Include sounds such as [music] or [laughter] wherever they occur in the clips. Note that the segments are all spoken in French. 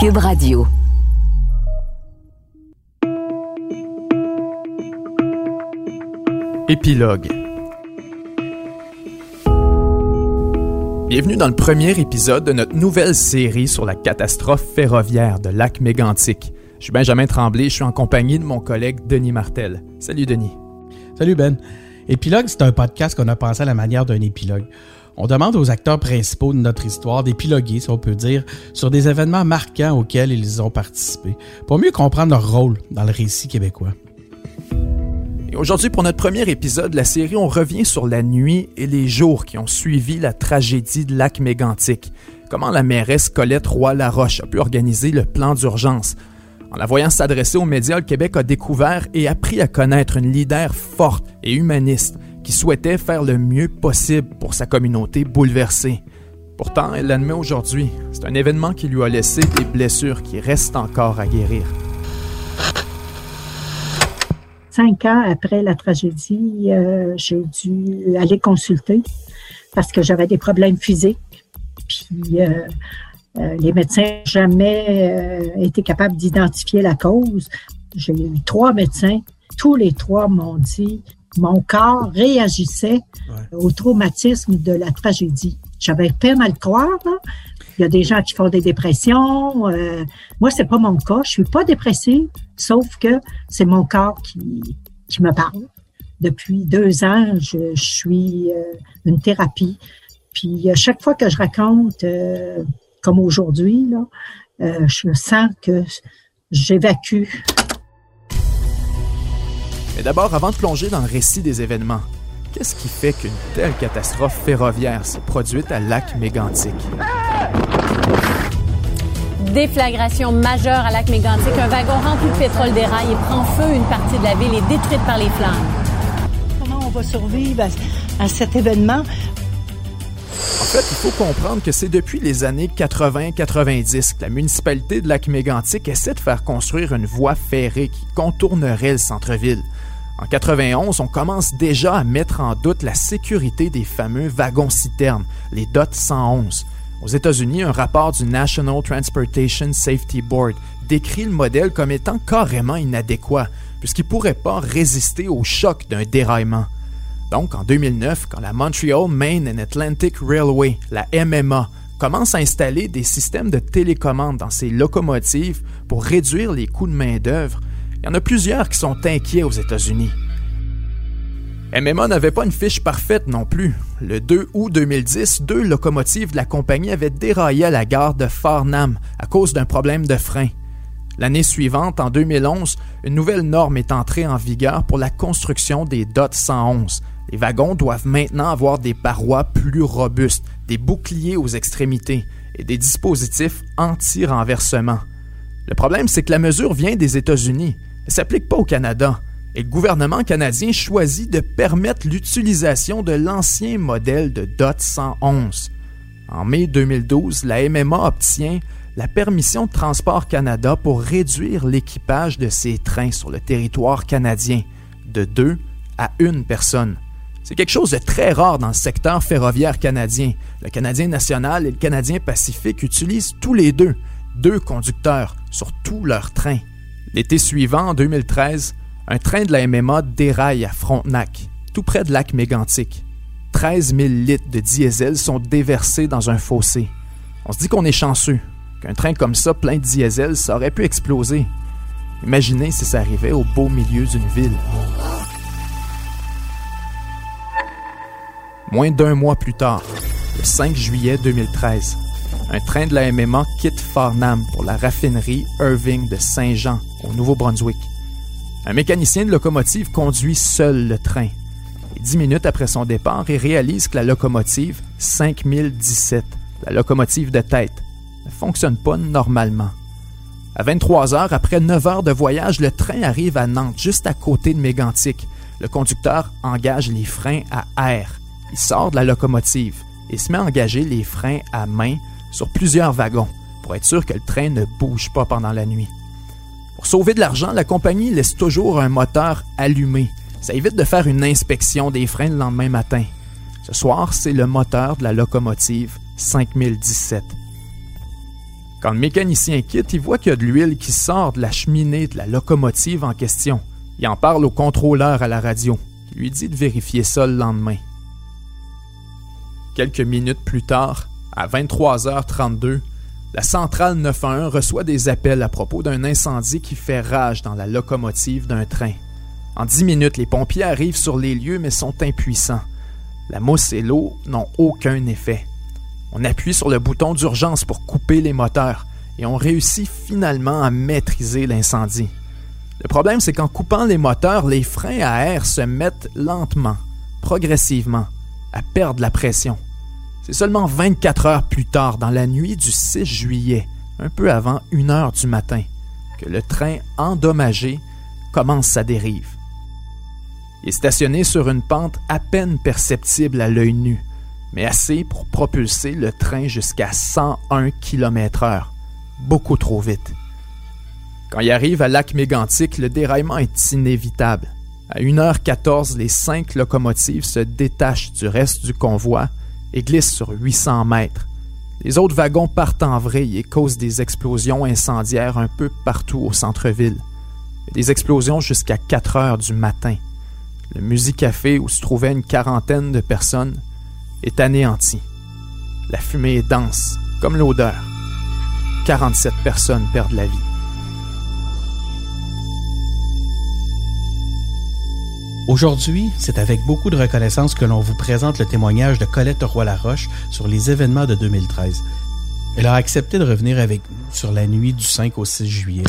Cube Radio. Épilogue. Bienvenue dans le premier épisode de notre nouvelle série sur la catastrophe ferroviaire de lac mégantic. Je suis Benjamin Tremblay, je suis en compagnie de mon collègue Denis Martel. Salut Denis. Salut Ben. Épilogue, c'est un podcast qu'on a pensé à la manière d'un épilogue. On demande aux acteurs principaux de notre histoire d'épiloguer, si on peut dire, sur des événements marquants auxquels ils ont participé, pour mieux comprendre leur rôle dans le récit québécois. Et aujourd'hui, pour notre premier épisode de la série, on revient sur la nuit et les jours qui ont suivi la tragédie de lac mégantic. Comment la mairesse Colette Roy-Laroche a pu organiser le plan d'urgence? En la voyant s'adresser aux médias, le Québec a découvert et appris à connaître une leader forte et humaniste qui souhaitait faire le mieux possible pour sa communauté bouleversée. Pourtant, elle l'admet aujourd'hui, c'est un événement qui lui a laissé des blessures qui restent encore à guérir. Cinq ans après la tragédie, euh, j'ai dû aller consulter parce que j'avais des problèmes physiques. Puis euh, euh, les médecins n'ont jamais été capables d'identifier la cause. J'ai eu trois médecins. Tous les trois m'ont dit mon corps réagissait au traumatisme de la tragédie. J'avais peine à le croire. Il y a des gens qui font des dépressions. Euh, moi, c'est pas mon cas. Je suis pas dépressive, sauf que c'est mon corps qui, qui me parle. Depuis deux ans, je, suis euh, une thérapie. Puis chaque fois que je raconte, euh, comme aujourd'hui, là, je sens que j'évacue mais d'abord, avant de plonger dans le récit des événements, qu'est-ce qui fait qu'une telle catastrophe ferroviaire s'est produite à Lac Mégantic? Déflagration majeure à Lac Mégantic. Un wagon rempli de pétrole déraille et prend feu. Une partie de la ville est détruite par les flammes. Comment on va survivre à, cet événement? Fait, il faut comprendre que c'est depuis les années 80-90 que la municipalité de Lac-Mégantic essaie de faire construire une voie ferrée qui contournerait le centre-ville. En 91, on commence déjà à mettre en doute la sécurité des fameux wagons-citernes, les DOT 111. Aux États-Unis, un rapport du National Transportation Safety Board décrit le modèle comme étant carrément inadéquat, puisqu'il ne pourrait pas résister au choc d'un déraillement. Donc, en 2009, quand la Montreal Main and Atlantic Railway, la MMA, commence à installer des systèmes de télécommande dans ses locomotives pour réduire les coûts de main-d'œuvre, il y en a plusieurs qui sont inquiets aux États-Unis. MMA n'avait pas une fiche parfaite non plus. Le 2 août 2010, deux locomotives de la compagnie avaient déraillé à la gare de Farnham à cause d'un problème de frein. L'année suivante, en 2011, une nouvelle norme est entrée en vigueur pour la construction des DOT 111. Les wagons doivent maintenant avoir des parois plus robustes, des boucliers aux extrémités et des dispositifs anti-renversement. Le problème, c'est que la mesure vient des États-Unis ne s'applique pas au Canada. Et le gouvernement canadien choisit de permettre l'utilisation de l'ancien modèle de DOT 111. En mai 2012, la MMA obtient la permission de Transport Canada pour réduire l'équipage de ces trains sur le territoire canadien de deux à une personne. C'est quelque chose de très rare dans le secteur ferroviaire canadien. Le Canadien national et le Canadien Pacifique utilisent tous les deux deux conducteurs sur tous leurs trains. L'été suivant, en 2013, un train de la MMA déraille à Frontenac, tout près de lac Mégantic. 13 000 litres de diesel sont déversés dans un fossé. On se dit qu'on est chanceux, qu'un train comme ça, plein de diesel, ça aurait pu exploser. Imaginez si ça arrivait au beau milieu d'une ville. Moins d'un mois plus tard, le 5 juillet 2013, un train de la MMA quitte Farnham pour la raffinerie Irving de Saint-Jean, au Nouveau-Brunswick. Un mécanicien de locomotive conduit seul le train. Dix minutes après son départ, il réalise que la locomotive 5017, la locomotive de tête, ne fonctionne pas normalement. À 23 heures, après 9 heures de voyage, le train arrive à Nantes, juste à côté de Mégantic. Le conducteur engage les freins à air. Il sort de la locomotive et se met à engager les freins à main sur plusieurs wagons pour être sûr que le train ne bouge pas pendant la nuit. Pour sauver de l'argent, la compagnie laisse toujours un moteur allumé. Ça évite de faire une inspection des freins le lendemain matin. Ce soir, c'est le moteur de la locomotive 5017. Quand le mécanicien quitte, il voit qu'il y a de l'huile qui sort de la cheminée de la locomotive en question. Il en parle au contrôleur à la radio, qui lui dit de vérifier ça le lendemain. Quelques minutes plus tard, à 23h32, la centrale 911 reçoit des appels à propos d'un incendie qui fait rage dans la locomotive d'un train. En dix minutes, les pompiers arrivent sur les lieux mais sont impuissants. La mousse et l'eau n'ont aucun effet. On appuie sur le bouton d'urgence pour couper les moteurs et on réussit finalement à maîtriser l'incendie. Le problème, c'est qu'en coupant les moteurs, les freins à air se mettent lentement, progressivement, à perdre la pression. C'est seulement 24 heures plus tard, dans la nuit du 6 juillet, un peu avant 1 heure du matin, que le train endommagé commence sa dérive. Il est stationné sur une pente à peine perceptible à l'œil nu, mais assez pour propulser le train jusqu'à 101 km/h, beaucoup trop vite. Quand il arrive à Lac Mégantic, le déraillement est inévitable. À 1h14, les cinq locomotives se détachent du reste du convoi et glissent sur 800 mètres. Les autres wagons partent en vrille et causent des explosions incendiaires un peu partout au centre-ville. Des explosions jusqu'à 4 heures du matin. Le musicafé où se trouvait une quarantaine de personnes est anéanti. La fumée est dense, comme l'odeur. 47 personnes perdent la vie. Aujourd'hui, c'est avec beaucoup de reconnaissance que l'on vous présente le témoignage de Colette Roy-Laroche sur les événements de 2013. Elle a accepté de revenir avec nous sur la nuit du 5 au 6 juillet.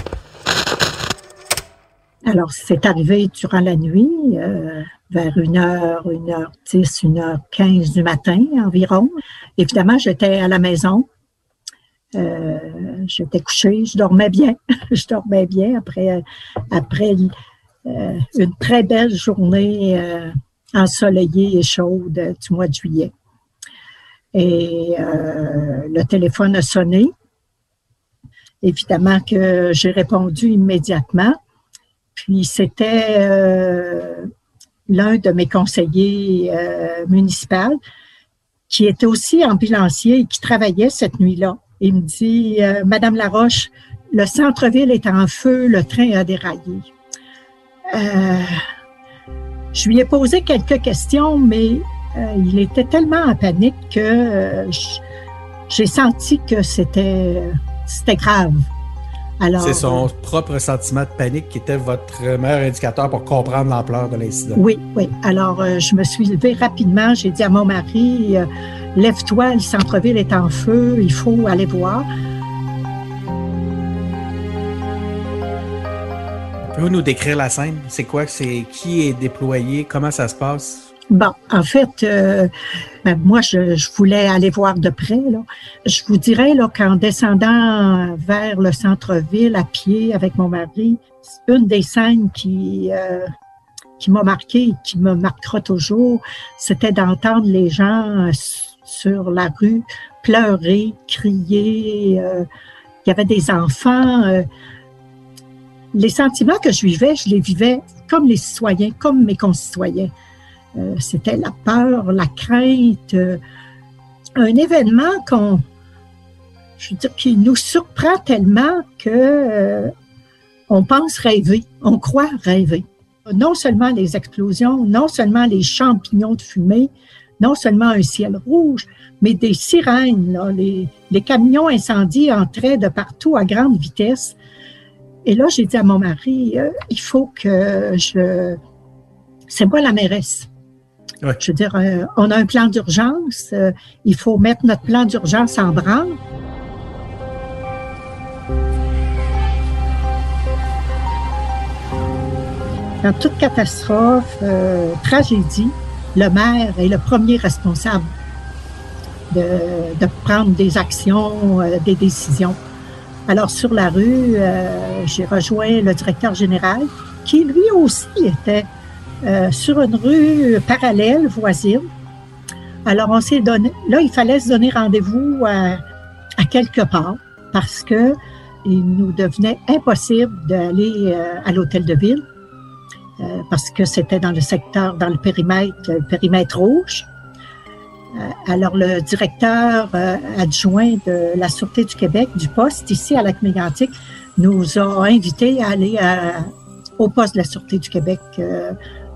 Alors, c'est arrivé durant la nuit, euh, vers 1h, 1h10, 1h15 du matin environ. Évidemment, j'étais à la maison. Euh, j'étais couchée, je dormais bien. [laughs] je dormais bien après, après euh, une très belle journée euh, ensoleillée et chaude du mois de juillet. Et euh, le téléphone a sonné. Évidemment que j'ai répondu immédiatement. Puis c'était l'un de mes conseillers municipaux qui était aussi ambulancier et qui travaillait cette nuit-là. Il me dit, Madame Laroche, le centre-ville est en feu, le train a déraillé. Euh, je lui ai posé quelques questions, mais euh, il était tellement en panique que euh, j'ai senti que c'était c'était grave. Alors, c'est son propre sentiment de panique qui était votre meilleur indicateur pour comprendre l'ampleur de l'incident. Oui, oui. Alors, je me suis levée rapidement. J'ai dit à mon mari, lève-toi, le centre-ville est en feu, il faut aller voir. Pouvez-vous nous décrire la scène? C'est quoi? C'est qui est déployé? Comment ça se passe? Bon, en fait, euh, ben, moi, je, voulais aller voir de près. Je vous dirais qu'en descendant vers le centre-ville à pied avec mon mari, une des scènes qui, euh, qui m'a marqué et qui me marquera toujours, c'était d'entendre les gens euh, sur la rue pleurer, crier. il y avait des enfants les sentiments que je vivais, je les vivais comme les citoyens, comme mes concitoyens. Euh, c'était la peur, la crainte, euh, un événement qu'on, je veux dire, qui nous surprend tellement que euh, on pense rêver, on croit rêver. Non seulement les explosions, non seulement les champignons de fumée, non seulement un ciel rouge, mais des sirènes. Les camions incendies entraient de partout à grande vitesse. Et là, j'ai dit à mon mari, euh, il faut que je... C'est moi la mairesse. Je veux dire, euh, on a un plan d'urgence, euh, il faut mettre notre plan d'urgence en branle. Dans toute catastrophe, tragédie, le maire est le premier responsable de, de prendre des actions, des décisions. Alors, sur la rue, euh, j'ai rejoint le directeur général, qui lui aussi était euh, sur une rue parallèle, voisine. Alors, on s'est donné, là, il fallait se donner rendez-vous à, quelque part parce que il nous devenait impossible d'aller euh, à l'hôtel de ville parce que c'était dans le secteur, dans le périmètre, le périmètre rouge. Alors, le directeur adjoint de la Sûreté du Québec, du poste ici à lac mégantic nous a invités à aller au poste de la Sûreté du Québec,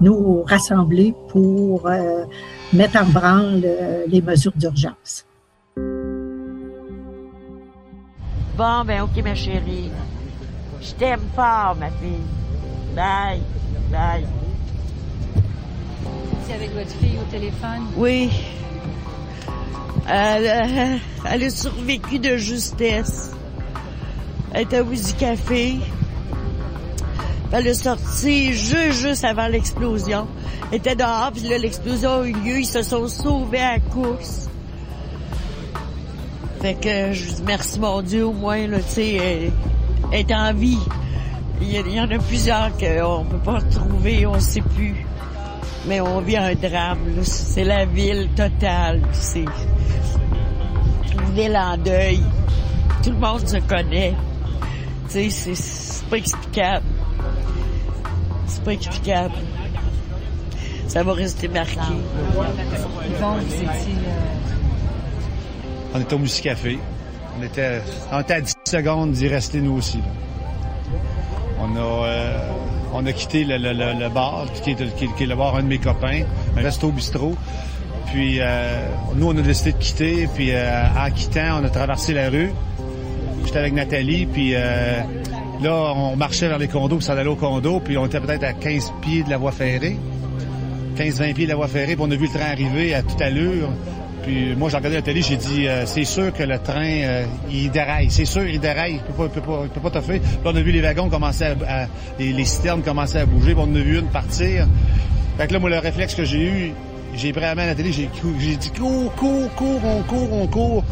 nous rassembler pour mettre en branle les mesures d'urgence. Bon, ben ok, ma chérie. Je t'aime fort, ma fille. Bye. Bye. C'est avec votre fille au téléphone? Oui. Elle, elle a survécu de justesse. Elle était au du café. Elle est sortie juste, juste avant l'explosion. Elle était dehors, puis là, l'explosion a eu lieu. Ils se sont sauvés à course. Fait que je dis merci mon Dieu au moins là, tu sais, elle, est en vie. Il y, en a plusieurs qu'on peut pas retrouver, on sait plus. Mais on vit un drame. C'est la ville totale. C'est ville en deuil. Tout le monde se connaît. Tu sais, c'est pas explicable. C'est pas explicable. Ça va rester marqué. On était au Musicafé. On était, on était à 10 secondes d'y rester nous aussi. On a, euh, on a quitté le, bar, qui est, qui, est, le bar un de mes copains, resto bistrot. Puis euh, nous, on a décidé de quitter. Puis euh, en quittant, on a traversé la rue. J'étais avec Nathalie, puis là, on marchait vers les condos, puis ça allait au condo, puis on était peut-être à 15 pieds de la voie ferrée. 15-20 pieds de la voie ferrée, puis on a vu le train arriver à toute allure. Puis moi, j'ai regardé télé, j'ai dit, euh, c'est sûr que le train, euh, il déraille. C'est sûr, il déraille. Il peut pas, il peut pas, il peut pas toffer. Là, on a vu les wagons commencer à, les, les, citernes commencer à bouger. Puis on a vu une partir. Fait que là, moi, le réflexe que j'ai eu, j'ai pris la main la télé, j'ai, dit, cours, cours, cours, on court, on court.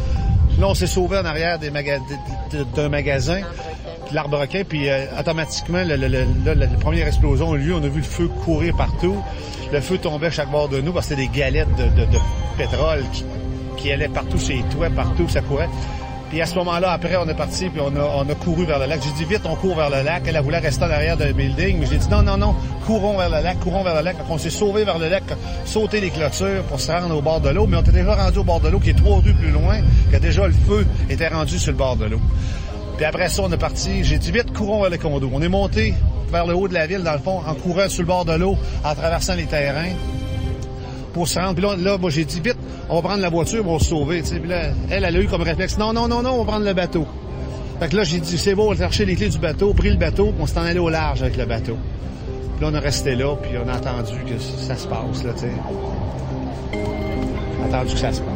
Là, on s'est sauvé en arrière d'un magasin, puis l'arbre-requin, puis euh, automatiquement, la première explosion a eu lieu. On a vu le feu courir partout. Le feu tombait à chaque bord de nous parce que c'était des galettes de, pétrole qui, qui allaient partout sur les toits, partout, ça courait. Puis à ce moment-là, après, on est parti, puis on a, couru vers le lac. J'ai dit, vite, on court vers le lac. Elle, a voulu rester en arrière d'un building. Mais j'ai dit, non, non, non, courons vers le lac, courons vers le lac. Donc, on s'est sauvé vers le lac, sauté les clôtures pour se rendre au bord de l'eau. Mais on était déjà rendu au bord de l'eau, qui est trois rues plus loin, que déjà le feu était rendu sur le bord de l'eau. Puis après ça, on est parti. J'ai dit, vite, courons vers le condo. On est monté vers le haut de la ville, dans le fond, en courant sur le bord de l'eau, en traversant les terrains pour se rendre. Puis là, là moi, j'ai dit, vite, on va prendre la voiture pour se sauver. Puis là, elle, elle a eu comme réflexe, non, non, non, non, on va prendre le bateau. Fait que là, j'ai dit, c'est bon, on va chercher les clés du bateau, pris le bateau, puis on s'est en allé au large avec le bateau. Puis là, on est resté là, puis on a entendu que ça se passe, là, tu sais. On a entendu que ça se passe.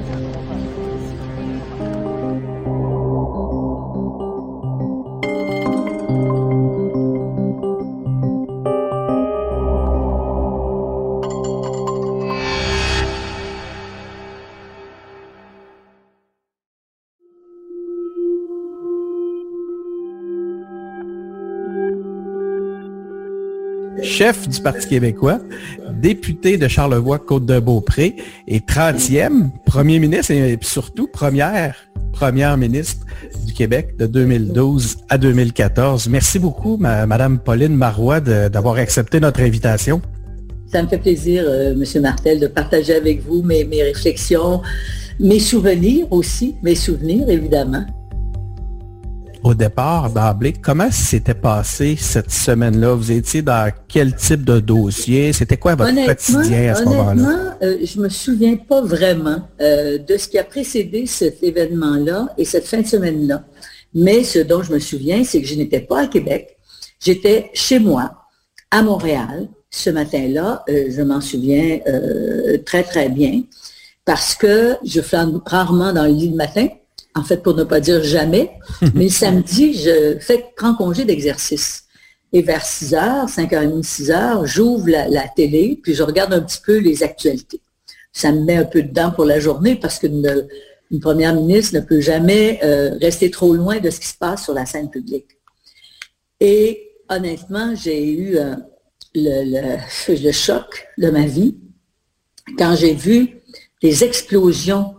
Chef du Parti québécois, député de Charlevoix-Côte-de-Beaupré et 30e premier ministre et surtout première première ministre du Québec de 2012 à 2014. Merci beaucoup, Madame Pauline Marois, d'avoir accepté notre invitation. Ça me fait plaisir, euh, Monsieur Martel, de partager avec vous mes, mes réflexions, mes souvenirs aussi, mes souvenirs évidemment au départ, d'emblée, comment s'était passé cette semaine-là? Vous étiez dans quel type de dossier? C'était quoi votre quotidien à ce moment-là? Euh, je me souviens pas vraiment euh, de ce qui a précédé cet événement-là et cette fin de semaine-là. Mais ce dont je me souviens, c'est que je n'étais pas à Québec. J'étais chez moi, à Montréal. Ce matin-là, euh, je m'en souviens très, très bien parce que je flambe rarement dans le lit le matin en fait, pour ne pas dire jamais. [laughs] Mais samedi, je fais grand congé d'exercice. Et vers 6 heures, 5h30, 6 heures, j'ouvre la, télé, puis je regarde un petit peu les actualités. Ça me met un peu dedans pour la journée parce qu'une une première ministre ne peut jamais euh, rester trop loin de ce qui se passe sur la scène publique. Et honnêtement, j'ai eu euh, le, le, choc de ma vie quand j'ai vu les explosions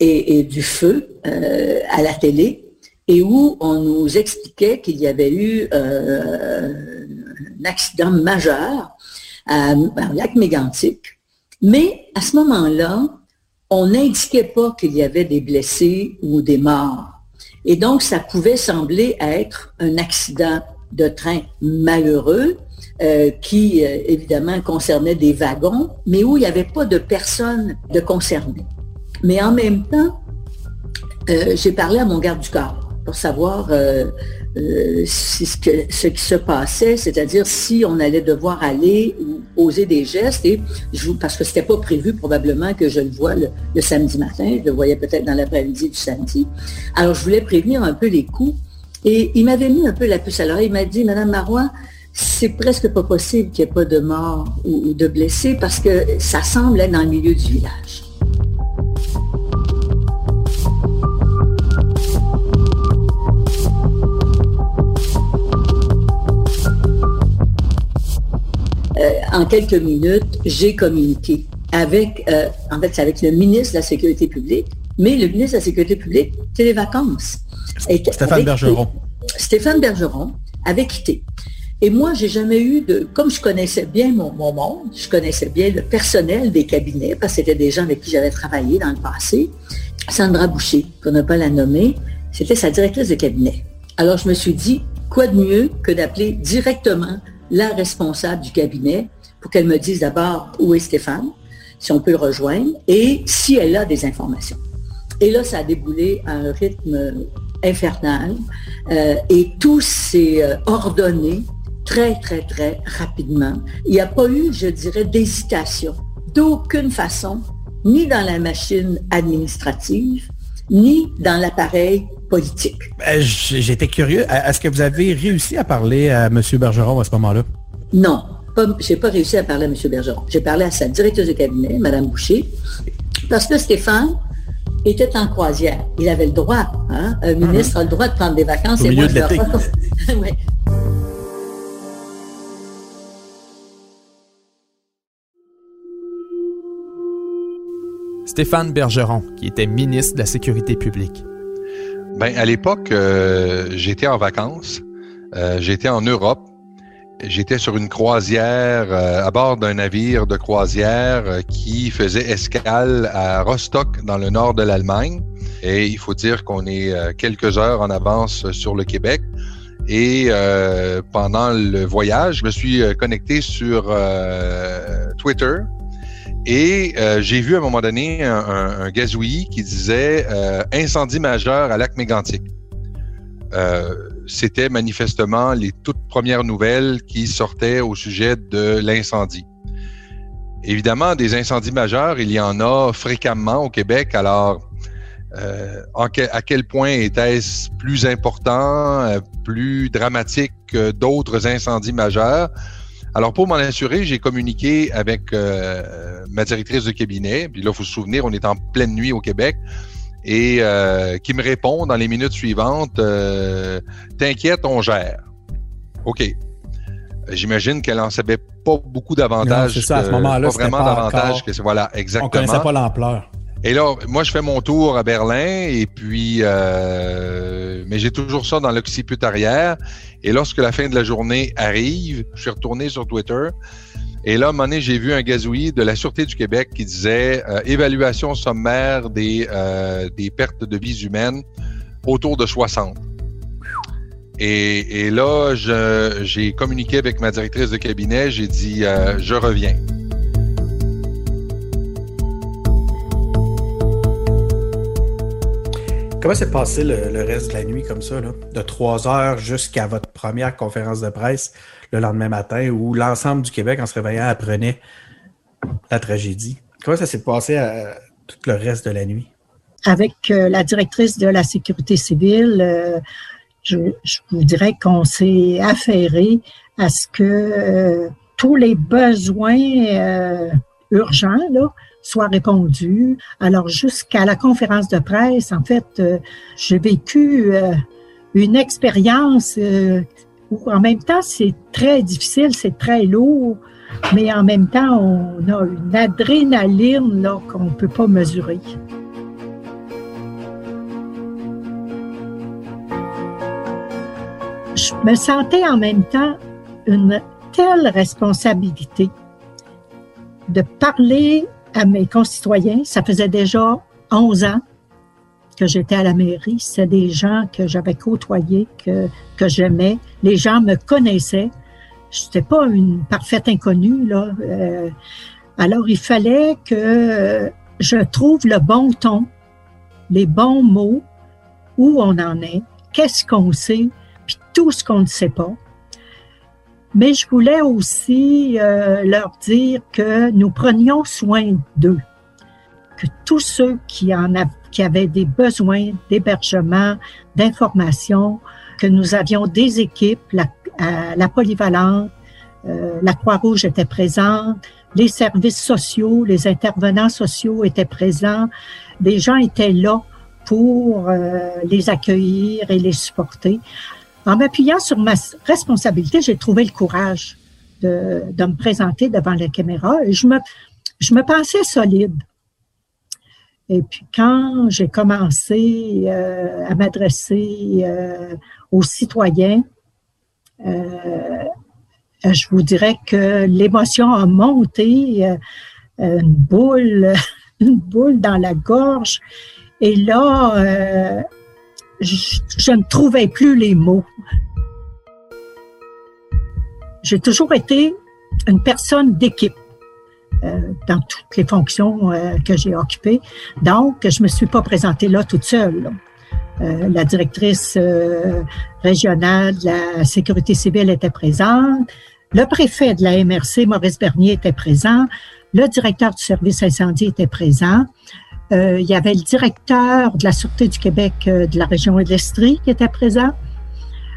et, du feu euh, à la télé et où on nous expliquait qu'il y avait eu euh, un accident majeur à, lac Mégantic. Mais à ce moment-là, on n'indiquait pas qu'il y avait des blessés ou des morts. Et donc, ça pouvait sembler être un accident de train malheureux euh, qui, évidemment, concernait des wagons, mais où il n'y avait pas de personnes de concernées. Mais en même temps, euh, j'ai parlé à mon garde du corps pour savoir ce, ce, qui se passait, c'est-à-dire si on allait devoir aller ou poser des gestes, et parce que ce n'était pas prévu probablement que je le voie le, samedi matin, je le voyais peut-être dans l'après-midi du samedi. Alors, je voulais prévenir un peu les coups. Et il m'avait mis un peu la puce à l'oreille. Il m'a dit, Madame Marois, c'est presque pas possible qu'il n'y ait pas de morts ou, de blessés parce que ça semble être dans le milieu du village. En quelques minutes, j'ai communiqué avec, euh, en fait, c'est avec le ministre de la Sécurité publique, mais le ministre de la Sécurité publique, c'est les vacances. Stéphane Bergeron. Stéphane Bergeron avait quitté. Et moi, j'ai jamais eu de, comme je connaissais bien mon, monde, je connaissais bien le personnel des cabinets, parce que c'était des gens avec qui j'avais travaillé dans le passé. Sandra Boucher, pour ne pas la nommer, c'était sa directrice de cabinet. Alors, je me suis dit, quoi de mieux que d'appeler directement la responsable du cabinet pour qu'elle me dise d'abord où est Stéphane, si on peut le rejoindre, et si elle a des informations. Et là, ça a déboulé à un rythme infernal, euh, et tout s'est euh, ordonné très, très, très rapidement. Il n'y a pas eu, je dirais, d'hésitation d'aucune façon, ni dans la machine administrative, ni dans l'appareil politique. Ben, j'étais curieux. Est-ce que vous avez réussi à parler à M. Bergeron à ce moment-là? Non, je n'ai pas réussi à parler à M. Bergeron. J'ai parlé à sa directrice de cabinet, Mme Boucher, parce que Stéphane était en croisière. Il avait le droit, hein? un ministre a le droit de prendre des vacances. Au et milieu de l'été. [laughs] Stéphane Bergeron, qui était ministre de la Sécurité publique. Ben, à l'époque, euh, j'étais en vacances. Euh, j'étais en Europe. J'étais sur une croisière euh, à bord d'un navire de croisière qui faisait escale à Rostock dans le nord de l'Allemagne. Et il faut dire qu'on est quelques heures en avance sur le Québec. Et pendant le voyage, je me suis connecté sur Twitter et euh, j'ai vu à un moment donné un, gazouillis qui disait euh, incendie majeur à lac mégantic. Euh, c'était manifestement les toutes premières nouvelles qui sortaient au sujet de l'incendie. Évidemment, des incendies majeurs, il y en a fréquemment au Québec. Alors, à quel point était-ce plus important, plus dramatique que d'autres incendies majeurs? Alors, pour m'en assurer, j'ai communiqué avec euh, ma directrice de cabinet. Puis là, il faut se souvenir, on est en pleine nuit au Québec. Et euh, qui me répond dans les minutes suivantes euh, T'inquiète, on gère. OK. J'imagine qu'elle en savait pas beaucoup davantage. C'est ça, à ce moment-là. Pas vraiment davantage que voilà, exactement. On connaissait pas l'ampleur. Et là, moi, je fais mon tour à Berlin et puis, euh, mais j'ai toujours ça dans l'occiput arrière. Et lorsque la fin de la journée arrive, je suis retourné sur Twitter. Et là, à un moment donné, j'ai vu un gazouillis de la Sûreté du Québec qui disait euh, évaluation sommaire des, euh, des pertes de vies humaines autour de 60. Et, et là, j'ai communiqué avec ma directrice de cabinet. J'ai dit, je reviens. Comment s'est passé le, reste de la nuit comme ça, de 3 heures jusqu'à votre première conférence de presse le lendemain matin où l'ensemble du Québec, en se réveillant, apprenait la tragédie? Comment ça s'est passé à, tout le reste de la nuit? Avec euh, la directrice de la sécurité civile, euh, je, vous dirais qu'on s'est affairé à ce que euh, tous les besoins urgents là, soit répondu. Alors, jusqu'à la conférence de presse, en fait, euh, j'ai vécu euh, une expérience euh, où, en même temps, c'est très difficile, c'est très lourd, mais en même temps, on a une adrénaline là, qu'on peut pas mesurer. Je me sentais en même temps une telle responsabilité de parler à mes concitoyens. Ça faisait déjà 11 ans que j'étais à la mairie. C'était des gens que j'avais côtoyés, que, que j'aimais. Les gens me connaissaient. Je n'étais pas une parfaite inconnue. Là. Euh, alors, il fallait que je trouve le bon ton, les bons mots, où on en est, qu'est-ce qu'on sait, puis tout ce qu'on ne sait pas. Mais je voulais aussi euh, leur dire que nous prenions soin d'eux, que tous ceux qui en qui avaient des besoins d'hébergement, d'information, que nous avions des équipes, la, la polyvalente, euh, la Croix-Rouge était présente, les services sociaux, les intervenants sociaux étaient présents, des gens étaient là pour euh, les accueillir et les supporter. En m'appuyant sur ma responsabilité, j'ai trouvé le courage de, de, me présenter devant la caméra et je me, je me pensais solide. Et puis quand j'ai commencé euh, à m'adresser euh, aux citoyens, euh, je vous dirais que l'émotion a monté, euh, une boule, [laughs] une boule dans la gorge. Et là, euh, je, je ne trouvais plus les mots. J'ai toujours été une personne d'équipe. Euh, dans toutes les fonctions euh, que j'ai occupées. Donc, je me suis pas présentée là toute seule. Euh, la directrice régionale de la sécurité civile était présente. Le préfet de la MRC, Maurice Bernier, était présent. Le directeur du service incendie était présent. Il y avait le directeur de la Sûreté du Québec de la région de l'Estrie qui était présent.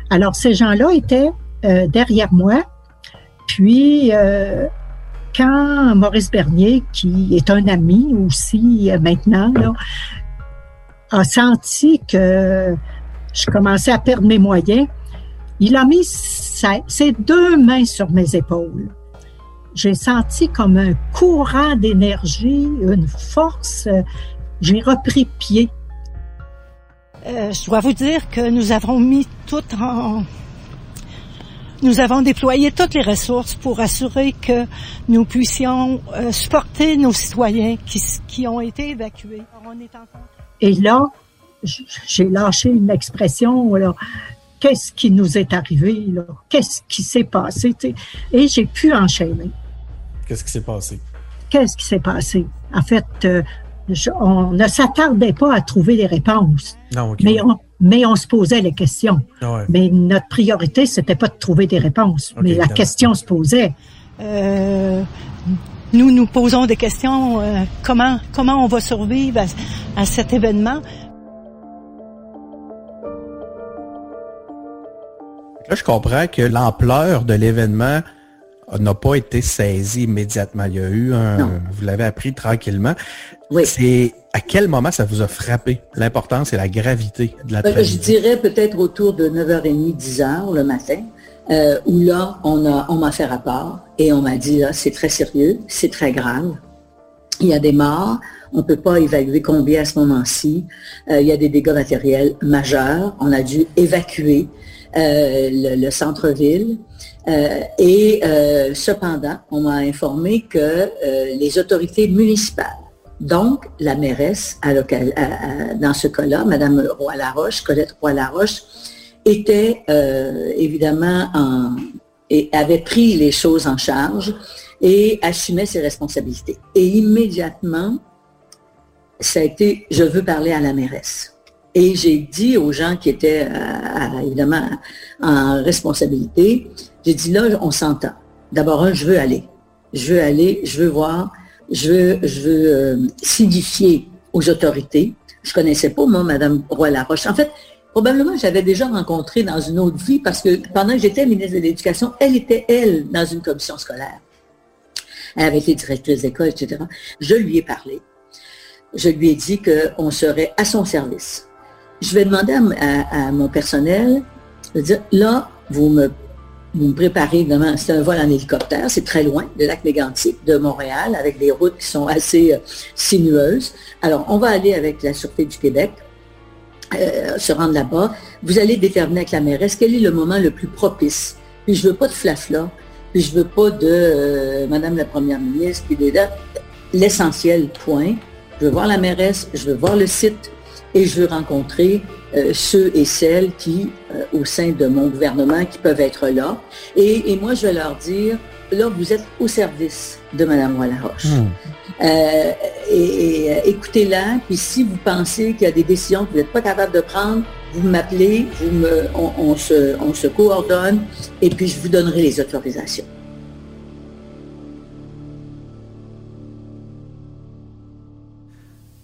Alors, ces gens-là étaient derrière moi. Puis, quand Maurice Bernier, qui est un ami aussi euh, maintenant, a senti que je commençais à perdre mes moyens, il a mis ses deux mains sur mes épaules. J'ai senti comme un courant d'énergie, une force. J'ai repris pied. Euh, je dois vous dire que nous avons mis tout en, nous avons déployé toutes les ressources pour assurer que nous puissions euh, supporter nos citoyens qui, qui ont été évacués. Et là, j'ai lâché une expression, qu'est-ce qui nous est arrivé, qu'est-ce qui s'est passé, et j'ai pu enchaîner. Qu'est-ce qui s'est passé? Qu'est-ce qui s'est passé? En fait, euh, on ne s'attardait pas à trouver des réponses. Non, mais on, mais on se posait les questions. Ah mais notre priorité, c'était pas de trouver des réponses, mais la question se posait. Euh, nous nous posons des questions. Euh, comment comment on va survivre à, cet événement? Là, je comprends que l'ampleur de l'événement n'a pas été saisie immédiatement. Il y a eu un, vous l'avez appris tranquillement. Oui. C'est à quel moment ça vous a frappé? L'importance et la gravité de la tragédie? Je dirais peut-être autour de 9h30, 10h le matin, euh, où là, on m'a on fait rapport et on m'a dit, là, c'est très sérieux, c'est très grave. Il y a des morts, on ne peut pas évaluer combien à ce moment-ci. Euh, il y a des dégâts matériels majeurs. On a dû évacuer euh, le, centre-ville. Et cependant, on m'a informé que les autorités municipales donc, la mairesse, dans ce cas-là, Mme Roy-Laroche, Colette Roy-Laroche, était euh, évidemment en, avait pris les choses en charge et assumait ses responsabilités. Et immédiatement, ça a été, je veux parler à la mairesse. Et j'ai dit aux gens qui étaient euh, évidemment en responsabilité, j'ai dit là, on s'entend. D'abord, je veux aller. Je veux aller, je veux voir je veux, je veux euh, signifier aux autorités. Je connaissais pas, moi, Mme Roy-Laroche. En fait, probablement, j'avais déjà rencontré dans une autre vie parce que pendant que j'étais ministre de l'Éducation, elle était, elle, dans une commission scolaire. Elle avait été directrice d'école, etc. Je lui ai parlé. Je lui ai dit qu'on serait à son service. Je vais demander à, mon personnel de dire, là, vous me préparez, évidemment, c'est un vol en hélicoptère, c'est très loin, le lac Mégantic de Montréal, avec des routes qui sont assez euh, sinueuses. Alors, on va aller avec la Sûreté du Québec, euh, se rendre là-bas. Vous allez déterminer avec la mairesse quel est le moment le plus propice. Puis je veux pas de flafla, puis je veux pas de euh, Madame la Première ministre, puis dates. l'essentiel, point. Je veux voir la mairesse, je veux voir le site et je veux rencontrer euh, ceux et celles qui, euh, au sein de mon gouvernement, qui peuvent être là. Et, moi, je vais leur dire, là, vous êtes au service de Mme Roy-Laroche. Hmm. Euh, et, écoutez-la, puis si vous pensez qu'il y a des décisions que vous n'êtes pas capable de prendre, vous m'appelez, vous me, on, se, on se coordonne, et puis je vous donnerai les autorisations.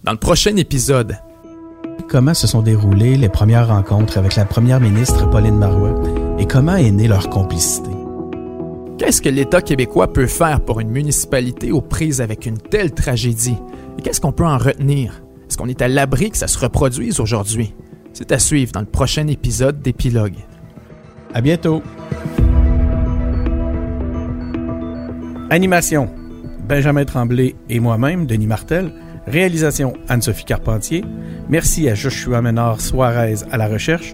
Dans le prochain épisode, comment se sont déroulées les premières rencontres avec la première ministre Pauline Marois et comment est née leur complicité? Qu'est-ce que l'État québécois peut faire pour une municipalité aux prises avec une telle tragédie? Et qu'est-ce qu'on peut en retenir? Est-ce qu'on est à l'abri que ça se reproduise aujourd'hui? C'est à suivre dans le prochain épisode d'Épilogue. À bientôt! Animation Benjamin Tremblay et moi-même, Denis Martel. Réalisation Anne-Sophie Carpentier. Merci à Joshua Ménard Suarez à la recherche.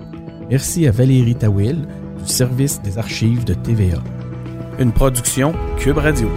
Merci à Valérie Tawil du service des archives de TVA. Une production Cube Radio.